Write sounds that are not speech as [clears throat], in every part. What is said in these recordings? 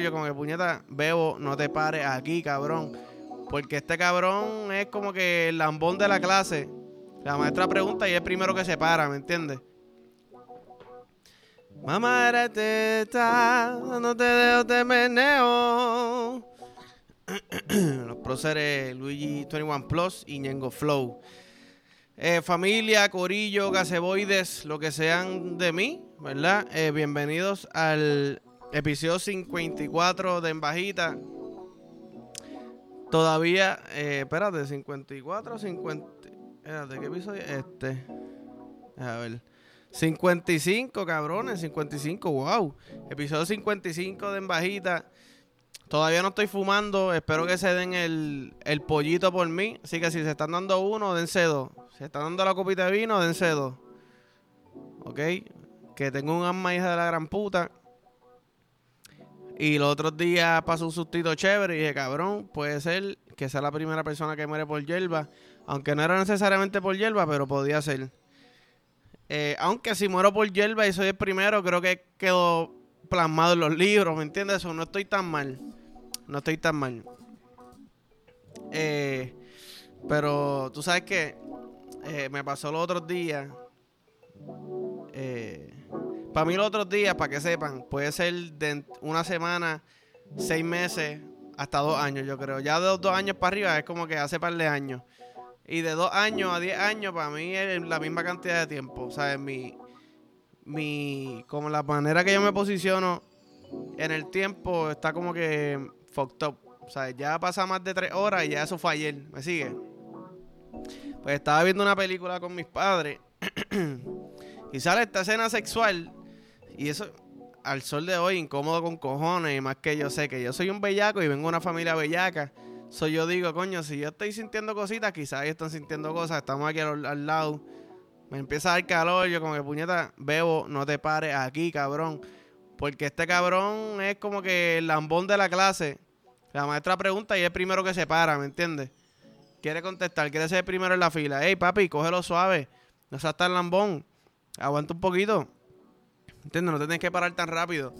yo como que puñeta, Bebo, no te pares aquí, cabrón. Porque este cabrón es como que el lambón de la clase. La maestra pregunta y es primero que se para, ¿me entiendes? Mamá era teta, no te dejo te meneo. [clears throat] Los próceres Luigi 21 Plus y Ñengo Flow. Eh, familia, corillo, gaseboides, lo que sean de mí, ¿verdad? Eh, bienvenidos al episodio 54 de En Bajita. Todavía, eh, espérate, 54, 50. Espérate, ¿qué episodio? Este. A ver. 55, cabrones, 55, wow. Episodio 55 de En Bajita. Todavía no estoy fumando, espero que se den el, el pollito por mí. Así que si se están dando uno, dense dos. Si se están dando la copita de vino, dense dos. ¿Ok? Que tengo un alma hija de la gran puta. Y los otros días pasó un sustito chévere y dije, cabrón, puede ser que sea la primera persona que muere por hierba. Aunque no era necesariamente por hierba, pero podía ser. Eh, aunque si muero por hierba y soy el primero, creo que quedó plasmado en los libros, ¿me entiendes? No estoy tan mal. No estoy tan mal. Eh, pero tú sabes que eh, me pasó los otros días. Para mí los otros días, para que sepan, puede ser de una semana, seis meses, hasta dos años, yo creo. Ya de dos, dos años para arriba es como que hace par de años. Y de dos años a diez años, para mí es la misma cantidad de tiempo. O sea, mi, mi, como la manera que yo me posiciono en el tiempo está como que fucked up. O sea, ya pasa más de tres horas y ya eso fue ayer. ¿Me sigue? Pues estaba viendo una película con mis padres [clears throat] y sale esta escena sexual y eso, al sol de hoy, incómodo con cojones. Y más que yo sé que yo soy un bellaco y vengo de una familia bellaca. So yo digo, coño, si yo estoy sintiendo cositas, quizás ellos están sintiendo cosas. Estamos aquí al, lado. Me empieza a dar calor. Yo, como que puñeta, bebo, no te pares aquí, cabrón. Porque este cabrón es como que el lambón de la clase. La maestra pregunta y es el primero que se para, ¿me entiendes? Quiere contestar, quiere ser el primero en la fila. Ey, papi, cógelo suave. No seas tan lambón. Aguanta un poquito. ¿Entiendes? No te tienes que parar tan rápido.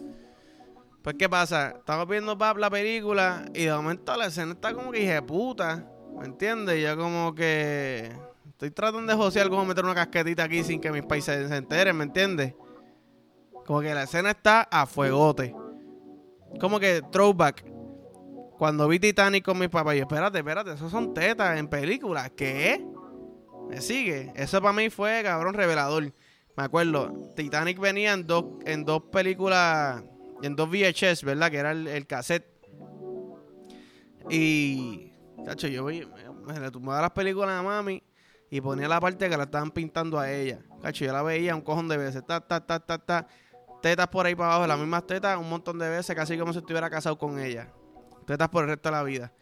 Pues, ¿qué pasa? Estamos viendo pap, la película y de momento la escena está como que dije puta. ¿Me entiendes? Yo como que estoy tratando de josear como meter una casquetita aquí sin que mis países se enteren, ¿me entiendes? Como que la escena está a fuegote. Como que throwback. Cuando vi Titanic con mis papás, yo, espérate, espérate, esos son tetas en películas. ¿Qué? ¿Me sigue? Eso para mí fue, cabrón, revelador. Me acuerdo, Titanic venía en dos, en dos películas, en dos VHS, ¿verdad? Que era el, el cassette. Y, cacho, yo me, me le las películas a mami y ponía la parte que la estaban pintando a ella. Cacho, yo la veía un cojón de veces. Ta, ta, ta, ta, ta. Tetas por ahí para abajo, las mismas tetas, un montón de veces, casi como si estuviera casado con ella. Tetas por el resto de la vida.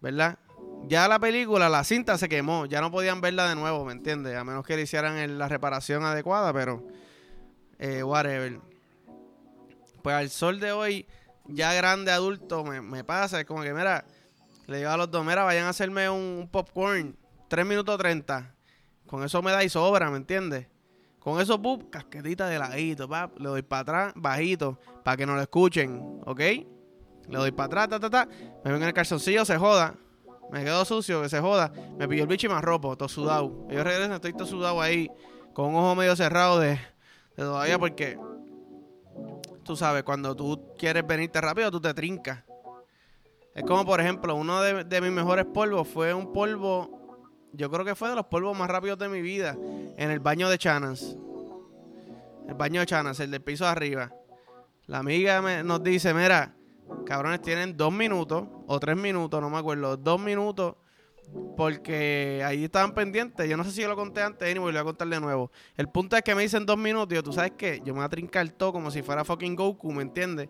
¿Verdad? Ya la película, la cinta se quemó. Ya no podían verla de nuevo, ¿me entiendes? A menos que le hicieran la reparación adecuada, pero. Eh, whatever. Pues al sol de hoy, ya grande adulto, me, me pasa. Es como que, mira, le digo a los dos, mira, vayan a hacerme un, popcorn. 3 minutos 30. Con eso me da y sobra, ¿me entiendes? Con eso, pup, casquetita de ladito, pap. Le doy para atrás, bajito, para que no lo escuchen, ¿ok? Le doy para atrás, ta, ta, ta. Me ven en el calzoncillo, se joda. Me quedo sucio, que se joda. Me pilló el bicho y me arropo, todo sudado. Yo regreso, estoy todo sudado ahí, con un ojo medio cerrado de, todavía, porque tú sabes, cuando tú quieres venirte rápido, tú te trincas. Es como, por ejemplo, uno de, de mis mejores polvos fue un polvo, yo creo que fue de los polvos más rápidos de mi vida, en el baño de Chanas. El baño de Chanas, el del piso de arriba. La amiga me- nos dice, mira, cabrones, tienen dos minutos o tres minutos, no me acuerdo, dos minutos, porque ahí estaban pendientes. Yo no sé si yo lo conté antes, anyway, lo voy a contar de nuevo. El punto es que me dicen dos minutos y tú sabes qué, yo me voy a trincar todo como si fuera fucking Goku, ¿me entiendes?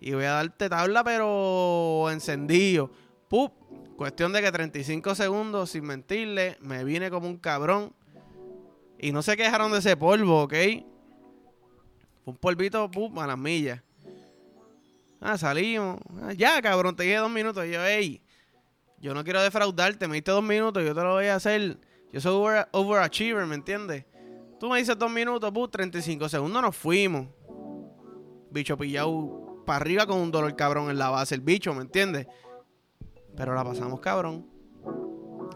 Y voy a darte tabla, pero encendido. Pup, cuestión de que 35 segundos, sin mentirle, me vine como un cabrón. Y no se quejaron de ese polvo, ¿ok? Un polvito, pup, a las millas. Ah, salimos. Ah, ya, cabrón, te dije dos minutos. Yo, hey, yo no quiero defraudarte, me diste dos minutos, yo te lo voy a hacer. Yo soy over- overachiever, ¿me entiendes? Tú me dices dos minutos, pup, 35 segundos, nos fuimos. Bicho pillado para arriba con un dolor cabrón en la base, el bicho, ¿me entiendes? Pero la pasamos cabrón.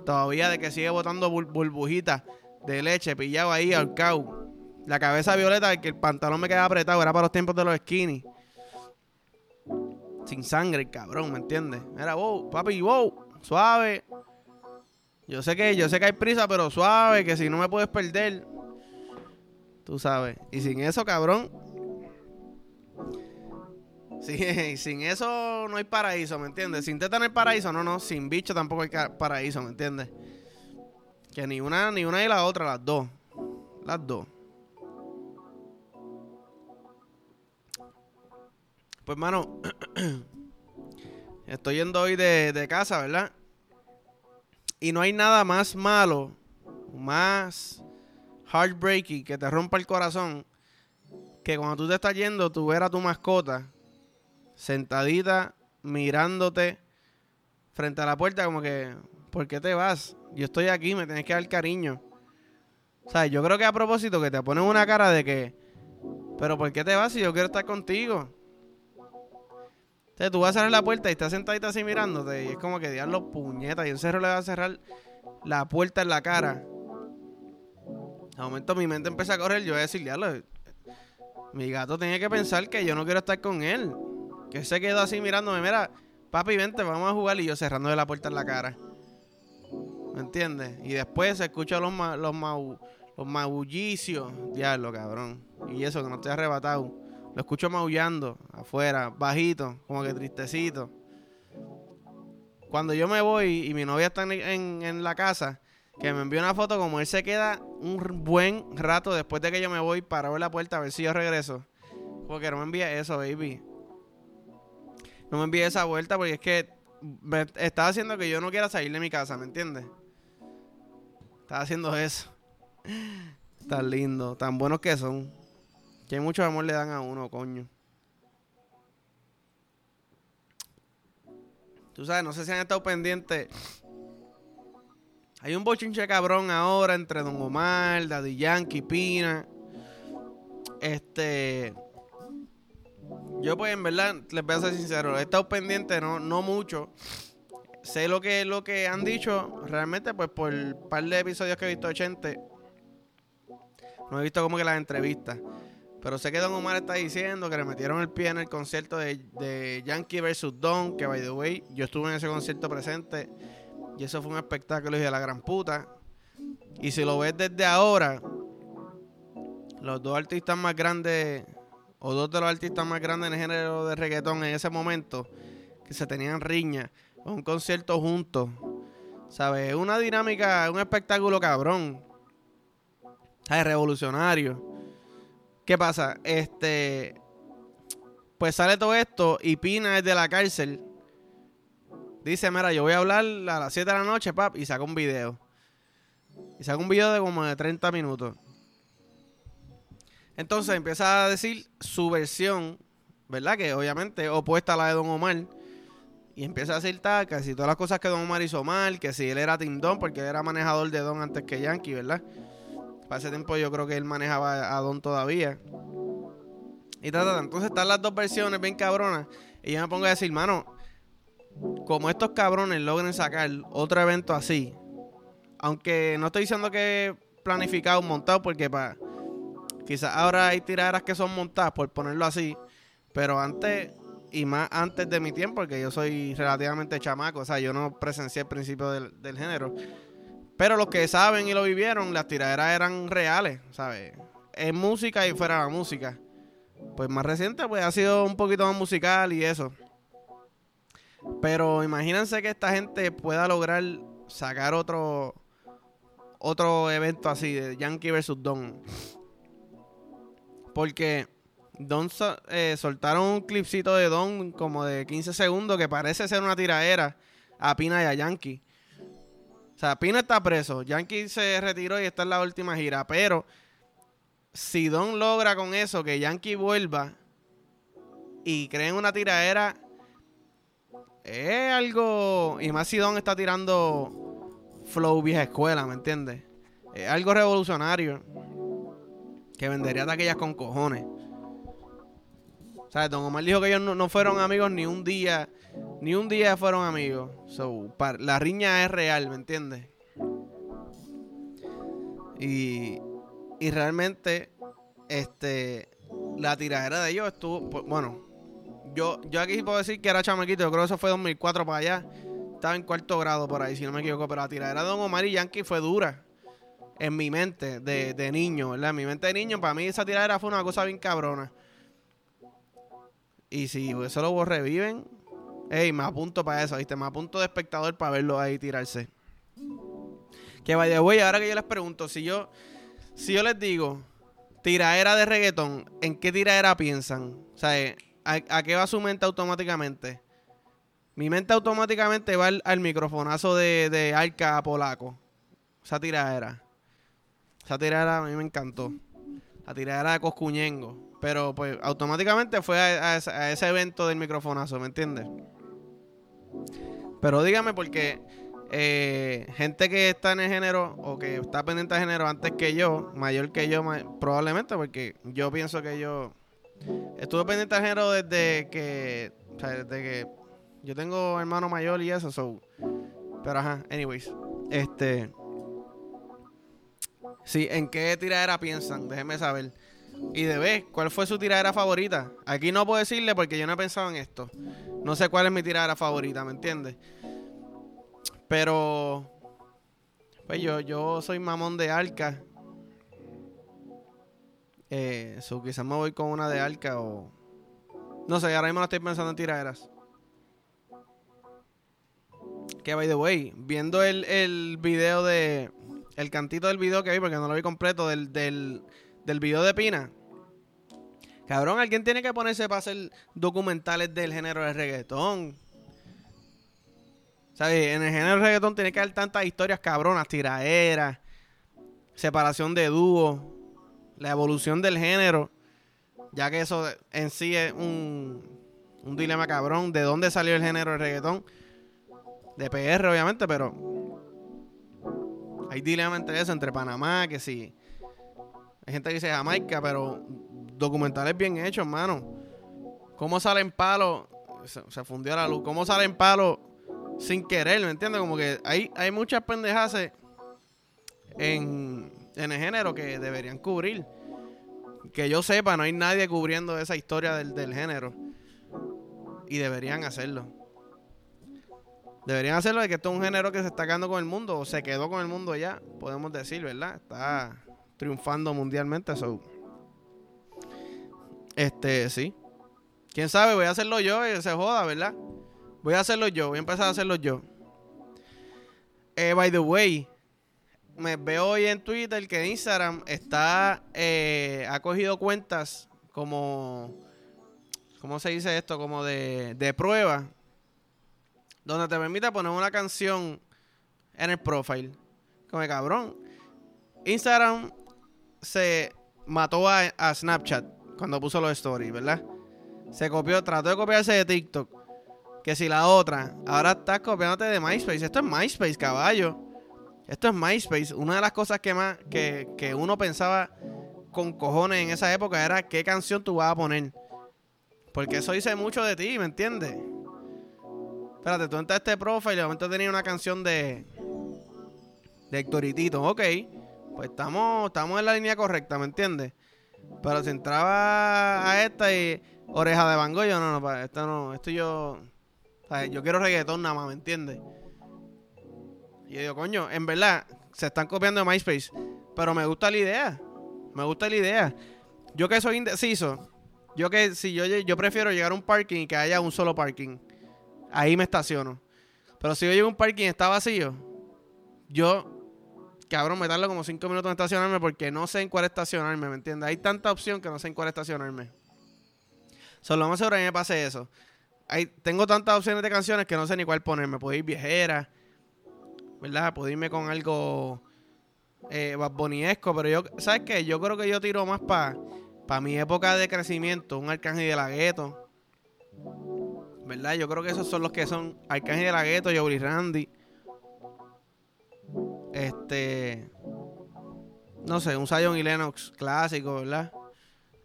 Todavía de que sigue botando burbujitas de leche, pillado ahí al cau. La cabeza violeta, que el pantalón me quedaba apretado, era para los tiempos de los skinny. Sin sangre, cabrón, ¿me entiendes? Era wow, papi, wow, suave. Yo sé que, yo sé que hay prisa, pero suave, que si no me puedes perder. Tú sabes. Y sin eso, cabrón. Sí, [laughs] sin eso no hay paraíso, ¿me entiendes? Sin teta no hay paraíso, no, no. Sin bicho tampoco hay paraíso, ¿me entiendes? Que ni una, ni una y la otra, las dos. Las dos. Pues, mano, [clears throat] [clears throat] estoy yendo hoy de, de casa, ¿verdad? Y no hay nada más malo, más heartbreaking, que te rompa el corazón, que cuando tú te estás yendo, tú ver a tu mascota sentadita, mirándote frente a la puerta, como que, ¿por qué te vas? Yo estoy aquí, me tienes que dar cariño. O sea, yo creo que a propósito que te ponen una cara de que, pero ¿por qué te vas si yo quiero estar contigo? Tú vas a cerrar la puerta y estás sentadita así mirándote y es como que los puñetas y un cerro le va a cerrar la puerta en la cara. De momento mi mente empieza a correr, yo voy a decir, diablo, mi gato tenía que pensar que yo no quiero estar con él. Que se quedó así mirándome, mira, papi, vente, vamos a jugar y yo cerrándole la puerta en la cara. ¿Me entiendes? Y después se escuchan los, los, los maullicios. Diablo, cabrón. Y eso, que no estoy arrebatado. Lo escucho maullando afuera, bajito, como que tristecito. Cuando yo me voy y mi novia está en, en la casa, que me envió una foto como él se queda un buen rato después de que yo me voy para ver la puerta a ver si yo regreso. Porque no me envía eso, baby. No me envíe esa vuelta porque es que me está haciendo que yo no quiera salir de mi casa, ¿me entiendes? Está haciendo eso. [laughs] Tan lindo, tan buenos que son. Que mucho amor le dan a uno, coño. Tú sabes, no sé si han estado pendientes. Hay un bochinche cabrón ahora entre Don Omar, Daddy Yankee, Pina. Este. Yo, pues, en verdad, les voy a ser sincero, he estado pendiente, no, no mucho. Sé lo que, lo que han dicho, realmente, pues, por el par de episodios que he visto 80, no he visto como que las entrevistas. Pero sé que Don Omar está diciendo que le metieron el pie en el concierto de, Yankee vs. Don, que, by the way, yo estuve en ese concierto presente y eso fue un espectáculo de la gran puta. Y si lo ves desde ahora, los dos artistas más grandes o dos de los artistas más grandes en el género de reggaetón en ese momento, que se tenían riña, un concierto juntos. ¿Sabes? Una dinámica, un espectáculo cabrón. ¿Sabes? Revolucionario. ¿Qué pasa? Este. Pues sale todo esto y Pina es de la cárcel. Dice, mira, yo voy a hablar a las 7 de la noche, pap, y saca un video. Y saca un video de como de 30 minutos. Entonces empieza a decir su versión, ¿verdad? Que obviamente opuesta a la de Don Omar. Y empieza a decir tal, casi todas las cosas que Don Omar hizo mal, que si él era Tim Don, porque él era manejador de Don antes que Yankee, ¿verdad? Para ese tiempo yo creo que él manejaba a Don todavía. Y tal, Entonces están las dos versiones bien cabronas. Y yo me pongo a decir, mano, como estos cabrones logren sacar otro evento así, aunque no estoy diciendo que planificado, montado, porque para Quizás ahora hay tiraderas que son montadas, por ponerlo así, pero antes, y más antes de mi tiempo, porque yo soy relativamente chamaco, o sea, yo no presencié el principio del, género. Pero los que saben y lo vivieron, las tiraderas eran reales, ¿sabes? En música y fuera de la música. Pues más reciente, pues ha sido un poquito más musical y eso. Pero imagínense que esta gente pueda lograr sacar otro otro evento así de Yankee versus Don. Porque Don eh, soltaron un clipcito de Don como de 15 segundos que parece ser una tiraera a Pina y a Yankee. O sea, Pina está preso, Yankee se retiró y está en la última gira, pero si Don logra con eso que Yankee vuelva y creen una tiraera, es algo. Y más si Don está tirando flow vieja escuela, ¿me entiendes? Es algo revolucionario que vendería taquillas con cojones. O sea, Don Omar dijo que ellos no, fueron amigos ni un día. Ni un día fueron amigos. So, la riña es real, ¿me entiendes? Y, y realmente, este, la tiradera de ellos estuvo, pues, bueno, yo, yo aquí puedo decir que era chamaquito, yo creo que eso fue 2004 para allá. Estaba en cuarto grado por ahí, si no me equivoco, pero la tiradera de Don Omar y Yankee fue dura en mi mente de, de niño, ¿verdad? En mi mente de niño, para mí esa tiradera fue una cosa bien cabrona. Y si eso lo reviven, ey, me apunto para eso, ¿viste? Me apunto de espectador para verlo ahí tirarse. Que vaya, güey, ahora que yo les pregunto, si yo, si yo les digo tiradera de reggaetón, ¿en qué tiradera piensan? O sea, ¿a, qué va su mente automáticamente? Mi mente automáticamente va al, microfonazo de, de Arca Polaco. Esa tiradera. Esa tiradera a mí me encantó. La tiradera de Coscuñengo. Pero pues automáticamente fue a, ese evento del microfonazo, ¿me entiendes? Pero dígame porque eh, gente que está en el género o que está pendiente de género antes que yo, mayor que yo, probablemente, porque yo pienso que yo estuve pendiente de género desde que, o sea, desde que yo tengo hermano mayor y eso, so, pero ajá, anyways, este, sí, ¿en qué tiradera piensan? Déjenme saber. Y de vez, ¿cuál fue su tiradera favorita? Aquí no puedo decirle porque yo no he pensado en esto. No sé cuál es mi tiradera favorita, ¿me entiendes? Pero, pues yo, yo soy mamón de arca. Eh, quizás me voy con una de arca o... No sé, ahora mismo no estoy pensando en tiraderas. Que by the way, viendo el, el video de... El cantito del video que vi, porque no lo vi completo, del, del, del video de Pina. Cabrón, alguien tiene que ponerse para hacer documentales del género de reggaetón. En el género de reggaetón tiene que haber tantas historias cabronas, tiraderas, separación de dúos, la evolución del género, ya que eso en sí es un, un dilema cabrón. ¿De dónde salió el género de reggaetón? De PR, obviamente, pero hay dilema entre eso, entre Panamá, que sí. Hay gente que dice Jamaica, pero documentales bien hechos, hermano. ¿Cómo salen palos? Se, fundió la luz. ¿Cómo salen palos sin querer, ¿me entiendes? Como que hay, hay muchas pendejas en, en el género que deberían cubrir. Que yo sepa, no hay nadie cubriendo esa historia del, del género. Y deberían hacerlo. Deberían hacerlo de que esto es un género que se está quedando con el mundo, o se quedó con el mundo ya, podemos decir, ¿verdad? Está triunfando mundialmente, eso. Este, sí. Quién sabe, voy a hacerlo yo y se joda, ¿verdad? Voy a hacerlo yo, voy a empezar a hacerlo yo. Eh, by the way, me veo hoy en Twitter que Instagram está eh, ha cogido cuentas como ¿cómo se dice esto? Como de, de prueba donde te permite poner una canción en el profile. Como cabrón. Instagram se mató a, a, Snapchat cuando puso los stories, ¿verdad? Se copió, trató de copiarse de TikTok. Que si la otra, ahora estás copiándote de MySpace. Esto es MySpace, caballo. Esto es MySpace. Una de las cosas que más que, que uno pensaba con cojones en esa época era qué canción tú vas a poner. Porque eso dice mucho de ti, ¿me entiendes? Espérate, tú entras a este profile y de momento tenía una canción de. de Hectoritito. Ok, pues estamos, estamos en la línea correcta, ¿me entiendes? Pero si entraba a esta y. Oreja de Van Gogh, no, no, esto no, esto yo yo quiero reggaetón nada más, ¿me entiendes? Y yo digo, coño, en verdad, se están copiando de MySpace. Pero me gusta la idea. Me gusta la idea. Yo que soy indeciso, yo que si yo, yo prefiero llegar a un parking y que haya un solo parking. Ahí me estaciono. Pero si yo llego a un parking y está vacío, yo, cabrón, me tardo como cinco minutos en estacionarme porque no sé en cuál estacionarme, ¿me entiendes? Hay tanta opción que no sé en cuál estacionarme. Solo más seguro mí me pase eso tengo tantas opciones de canciones que no sé ni cuál ponerme. Puedo ir viejera, ¿verdad? Puedo irme con algo eh, pero yo, ¿sabes qué? Yo creo que yo tiro más para pa mi época de crecimiento, un Arcángel de la Gueto. ¿Verdad? Yo creo que esos son los que son Arcángel de la Gueto, Joey Randy. Este. No sé, un Zion y Lennox clásico, ¿verdad?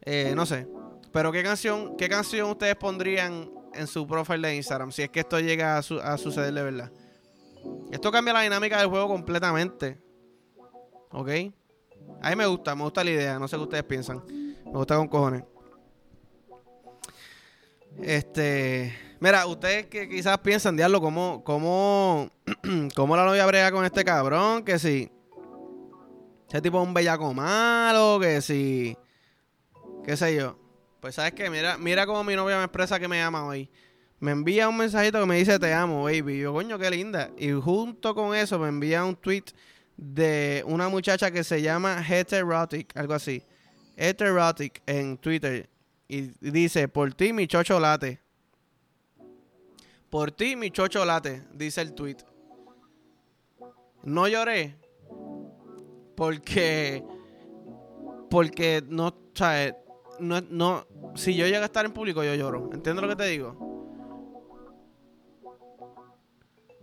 Eh, no sé. Pero ¿qué canción, qué canción ustedes pondrían en su profile de Instagram si es que esto llega a, a suceder de verdad? Esto cambia la dinámica del juego completamente. ¿Ok? A mí me gusta, me gusta la idea. No sé qué ustedes piensan. Me gusta con cojones. Este. Mira, ustedes que quizás piensan, diablo, ¿cómo, cómo, [clears throat] cómo la novia brega con este cabrón? Que si. Ese tipo es un bellaco malo, que si. ¿Qué sé yo? Pues sabes que, mira, mira cómo mi novia me expresa que me ama hoy. Me envía un mensajito que me dice te amo, baby. Y yo, coño, qué linda. Y junto con eso me envía un tweet de una muchacha que se llama Heterotic, algo así. Heterotic en Twitter. Y dice, por ti mi chocho late. Por ti mi chocho late, dice el tweet. No lloré. Porque. Porque no, sabes, no, no, si yo llego a estar en público, yo lloro. ¿Entiendes lo que te digo?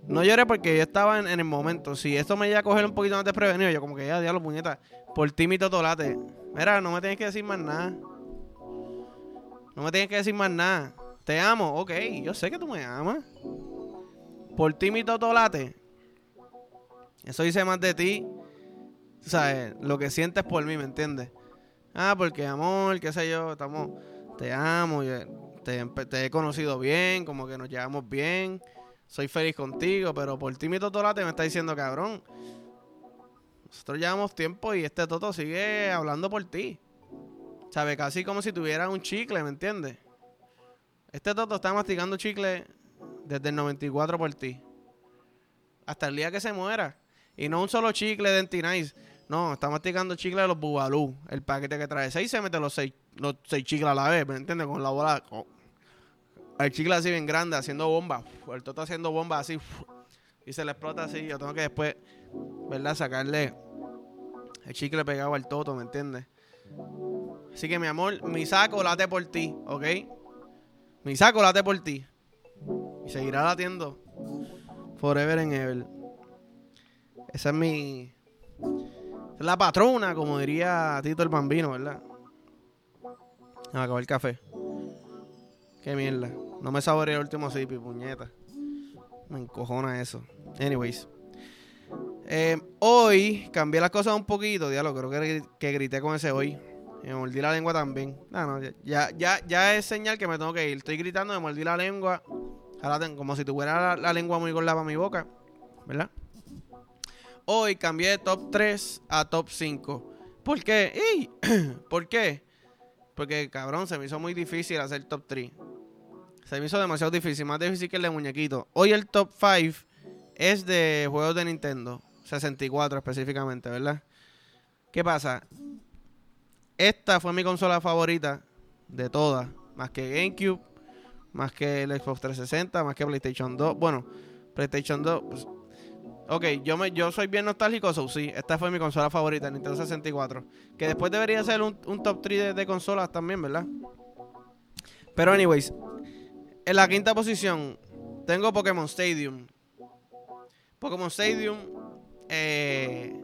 No lloré porque yo estaba en, el momento. Si esto me iba a coger un poquito más desprevenido, yo como que ya, diablo, puñeta. Por ti mi totolate. Mira, no me tienes que decir más nada. No me tienes que decir más nada. Te amo, ok. Yo sé que tú me amas. Por ti mi totolate. Eso dice más de ti. O sea, lo que sientes por mí, ¿me entiendes? Ah, porque amor, qué sé yo, estamos, te amo, te, te he conocido bien, como que nos llevamos bien soy feliz contigo, pero por ti mi totolate me está diciendo, cabrón, nosotros llevamos tiempo y este toto sigue hablando por ti. ¿Sabes? Casi como si tuviera un chicle, ¿me entiendes? Este toto está masticando chicle desde el 94 por ti. Hasta el día que se muera. Y no un solo chicle de. No, está masticando chicle de los Bubalú. El paquete que trae seis se mete los seis, los seis chicles a la vez, ¿me entiendes? Con la bola el chicle así bien grande, haciendo bomba. El toto haciendo bomba así. Y se le explota así. Yo tengo que después, ¿verdad? Sacarle el chicle pegado al toto, ¿me entiendes? Así que mi amor, mi saco late por ti, ¿ok? Mi saco late por ti. Y seguirá latiendo forever and ever. Esa es mi... Es la patrona, como diría Tito el Bambino, ¿verdad? Me acabó el café. Qué mierda. No me saboreé el último zipi, puñeta. Me encojona eso. Anyways. Eh, hoy cambié las cosas un poquito, diablo. Creo que, que grité con ese hoy. Me mordí la lengua también. No, no, ya, ya, ya es señal que me tengo que ir. Estoy gritando, me mordí la lengua. Ahora como si tuviera la, lengua muy gorda para mi boca. ¿Verdad? Hoy cambié de top 3 a top 5. ¿Por qué? ¡Ey! [clears throat] ¿Por qué? Porque, cabrón, se me hizo muy difícil hacer top 3. Se me hizo demasiado difícil, más difícil que el muñequito. Hoy el top 5 es de juegos de Nintendo, 64 específicamente, ¿verdad? ¿Qué pasa? Esta fue mi consola favorita de todas, más que GameCube, más que el Xbox 360, más que PlayStation 2. Bueno, PlayStation 2. Pues, ok, yo, me, yo soy bien nostálgico, so sí, esta fue mi consola favorita, Nintendo 64. Que después debería ser un, top 3 de consolas también, ¿verdad? Pero, anyways, en la quinta posición tengo Pokémon Stadium. Pokémon Stadium, eh,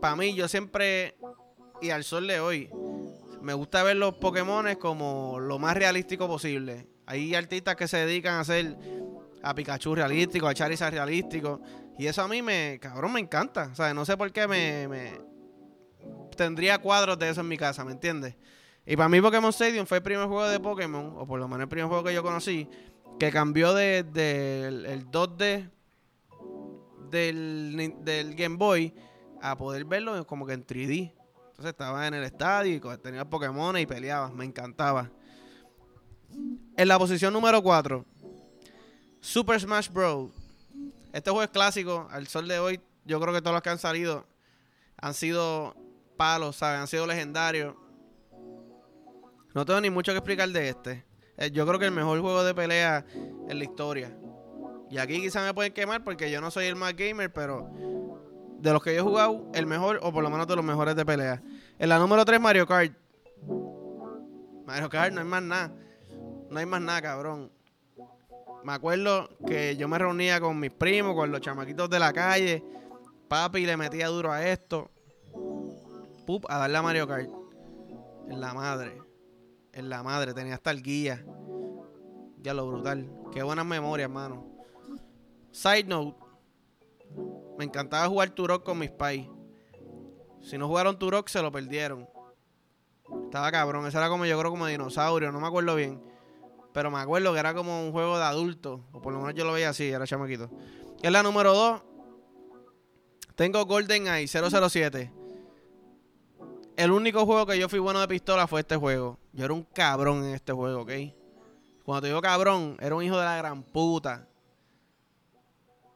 para mí, yo siempre, y al sol de hoy, me gusta ver los Pokémon como lo más realístico posible. Hay artistas que se dedican a hacer a Pikachu realístico, a Charizard realístico. Y eso a mí me, cabrón, me encanta. O sea, no sé por qué me, tendría cuadros de eso en mi casa, ¿me entiendes? Y para mí Pokémon Stadium fue el primer juego de Pokémon, o por lo menos el primer juego que yo conocí, que cambió de, el, 2D del, del, Game Boy a poder verlo como que en 3D. Entonces estaba en el estadio y tenía Pokémon y peleaba, me encantaba. En la posición número 4, Super Smash Bros. Este juego es clásico, al sol de hoy, yo creo que todos los que han salido han sido palos, ¿sabes? Han sido legendarios no tengo ni mucho que explicar de este. Eh, yo creo que el mejor juego de pelea en la historia. Y aquí quizás me pueden quemar porque yo no soy el más gamer, pero de los que yo he jugado, el mejor, o por lo menos de los mejores de pelea. En la número 3, Mario Kart. Mario Kart, no hay más nada. No hay más nada, cabrón. Me acuerdo que yo me reunía con mis primos, con los chamaquitos de la calle. Papi le metía duro a esto. Pup, a darle a Mario Kart. En la madre en la madre. Tenía hasta el guía. Ya lo brutal. Qué buenas memorias, hermano. Side note. Me encantaba jugar Turok con mis pais. Si no jugaron Turok, se lo perdieron. Estaba cabrón. Ese era como yo creo como dinosaurio. No me acuerdo bien. Pero me acuerdo que era como un juego de adulto. O por lo menos yo lo veía así, era chamaquito. Es la número 2. Tengo GoldenEye 007. El único juego que yo fui bueno de pistola fue este juego. Yo era un cabrón en este juego, ¿ok? Cuando te digo cabrón, era un hijo de la gran puta.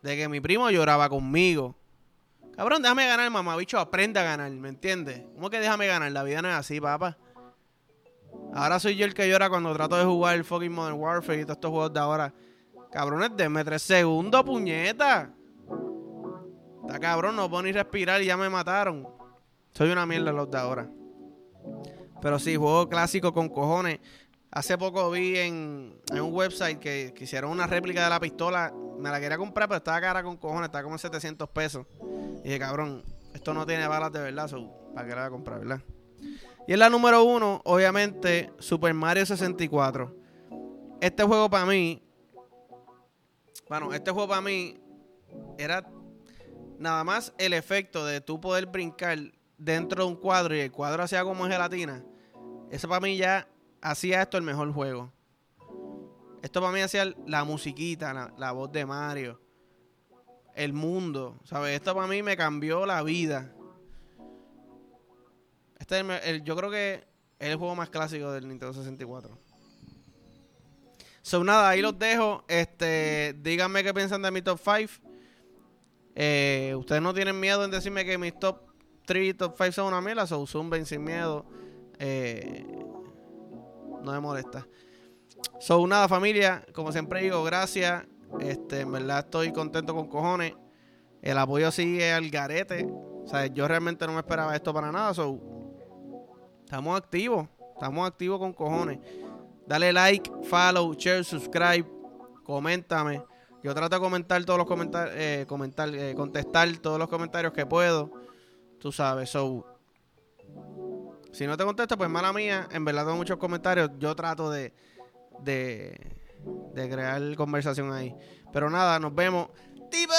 De que mi primo lloraba conmigo. Cabrón, déjame ganar, mamá, bicho, aprende a ganar, ¿me entiendes? ¿Cómo que déjame ganar? La vida no es así, papá. Ahora soy yo el que llora cuando trato de jugar el fucking Modern Warfare y todos estos juegos de ahora. Cabrones, denme tres segundos, puñeta. Está cabrón, no puedo ni respirar y ya me mataron. Soy una mierda los de ahora. Pero sí, juego clásico con cojones. Hace poco vi en, un website que, que, hicieron una réplica de la pistola. Me la quería comprar, pero estaba cara con cojones, estaba como en 700 pesos. Y dije, cabrón, esto no tiene balas de verdad, ¿para qué la voy a comprar, verdad? Y en la número uno, obviamente, Super Mario 64. Este juego para mí, bueno, este juego para mí era nada más el efecto de tú poder brincar dentro de un cuadro y el cuadro hacía como gelatina. Eso para mí ya hacía esto el mejor juego. Esto para mí hacía la musiquita, la, voz de Mario, el mundo, ¿sabes? Esto para mí me cambió la vida. Este yo creo que es el juego más clásico del Nintendo 64. So, nada, ahí los dejo. Este, díganme qué piensan de mi top 5. Eh, ustedes no tienen miedo en decirme que mis top 3 y top 5 son una mierda. So, zumben sin miedo. Eh, no me molesta. So, nada, familia. Como siempre digo, gracias. Este, en verdad estoy contento con cojones. El apoyo sigue al garete. O sea, yo realmente no me esperaba esto para nada. So, Estamos activos. Estamos activos con cojones. Dale like, follow, share, subscribe. Coméntame. Yo trato de comentar todos los comentarios, eh, comentar, eh, contestar todos los comentarios que puedo. Tú sabes, so. Si no te contesto, pues mala mía. En verdad tengo muchos comentarios. Yo trato de, de, de crear conversación ahí. Pero nada, nos vemos. ¡Tipo!